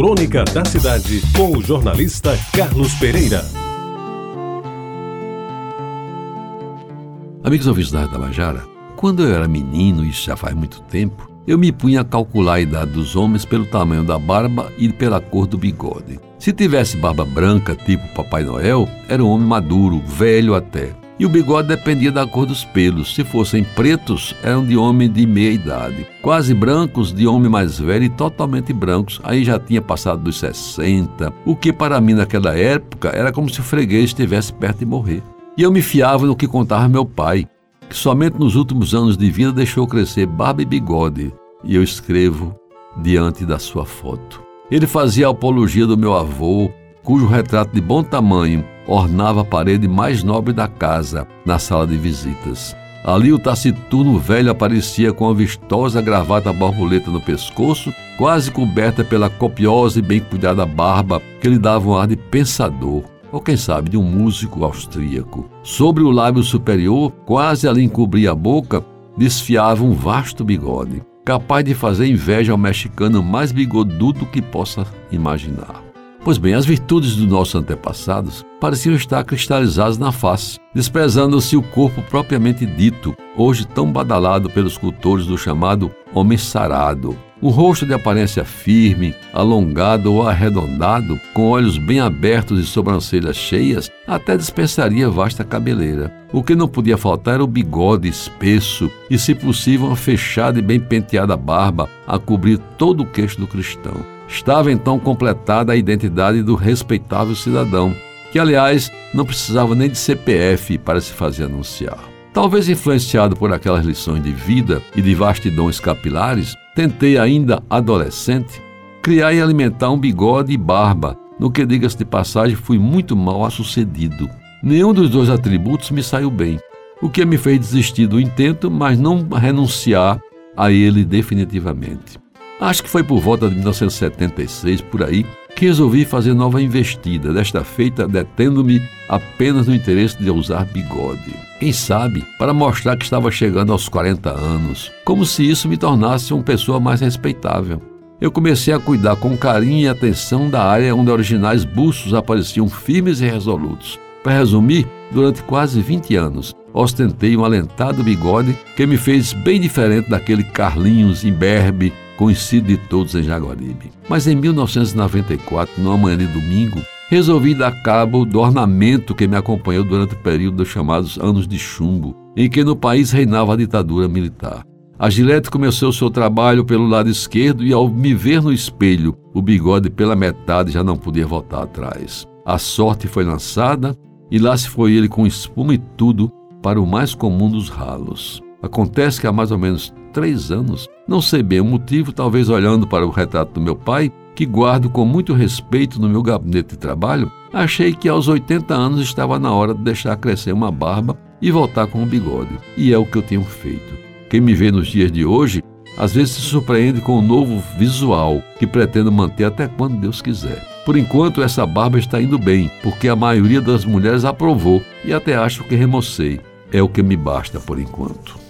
Crônica da Cidade, com o jornalista Carlos Pereira. Amigos ouvintes da Tabajara, quando eu era menino, isso já faz muito tempo, eu me punha a calcular a idade dos homens pelo tamanho da barba e pela cor do bigode. Se tivesse barba branca, tipo Papai Noel, era um homem maduro, velho até. E o bigode dependia da cor dos pelos. Se fossem pretos, eram de homem de meia idade. Quase brancos, de homem mais velho e totalmente brancos. Aí já tinha passado dos 60, o que para mim naquela época era como se o freguês estivesse perto de morrer. E eu me fiava no que contava meu pai, que somente nos últimos anos de vida deixou crescer barba e bigode. E eu escrevo diante da sua foto. Ele fazia a apologia do meu avô, cujo retrato de bom tamanho ornava a parede mais nobre da casa, na sala de visitas. Ali o taciturno velho aparecia com a vistosa gravata borboleta no pescoço, quase coberta pela copiosa e bem cuidada barba que lhe dava um ar de pensador, ou quem sabe de um músico austríaco. Sobre o lábio superior, quase ali encobria a boca, desfiava um vasto bigode, capaz de fazer inveja ao mexicano mais bigodudo que possa imaginar. Pois bem, as virtudes dos nossos antepassados pareciam estar cristalizadas na face, desprezando-se o corpo propriamente dito, hoje tão badalado pelos cultores do chamado homem sarado. O rosto de aparência firme, alongado ou arredondado, com olhos bem abertos e sobrancelhas cheias, até dispensaria vasta cabeleira. O que não podia faltar era o bigode espesso e, se possível, uma fechada e bem penteada barba a cobrir todo o queixo do cristão. Estava então completada a identidade do respeitável cidadão, que, aliás, não precisava nem de CPF para se fazer anunciar. Talvez influenciado por aquelas lições de vida e de vastidões capilares, tentei, ainda adolescente, criar e alimentar um bigode e barba, no que, diga-se de passagem, fui muito mal sucedido. Nenhum dos dois atributos me saiu bem, o que me fez desistir do intento, mas não renunciar a ele definitivamente. Acho que foi por volta de 1976, por aí, que resolvi fazer nova investida, desta feita detendo-me apenas no interesse de usar bigode. Quem sabe, para mostrar que estava chegando aos 40 anos, como se isso me tornasse uma pessoa mais respeitável. Eu comecei a cuidar com carinho e atenção da área onde originais bustos apareciam firmes e resolutos. Para resumir, durante quase 20 anos, ostentei um alentado bigode que me fez bem diferente daquele Carlinhos imberbe conhecido de todos em Jaguaribe. Mas em 1994, numa manhã de domingo, resolvi dar cabo do ornamento que me acompanhou durante o período dos chamados Anos de Chumbo, em que no país reinava a ditadura militar. A Gillette começou seu trabalho pelo lado esquerdo e, ao me ver no espelho, o bigode pela metade já não podia voltar atrás. A sorte foi lançada e lá se foi ele com espuma e tudo para o mais comum dos ralos. Acontece que há mais ou menos três anos, não sei bem o motivo, talvez olhando para o retrato do meu pai, que guardo com muito respeito no meu gabinete de trabalho, achei que aos 80 anos estava na hora de deixar crescer uma barba e voltar com um bigode. E é o que eu tenho feito. Quem me vê nos dias de hoje, às vezes se surpreende com um novo visual que pretendo manter até quando Deus quiser. Por enquanto, essa barba está indo bem, porque a maioria das mulheres aprovou e até acho que remocei. É o que me basta por enquanto.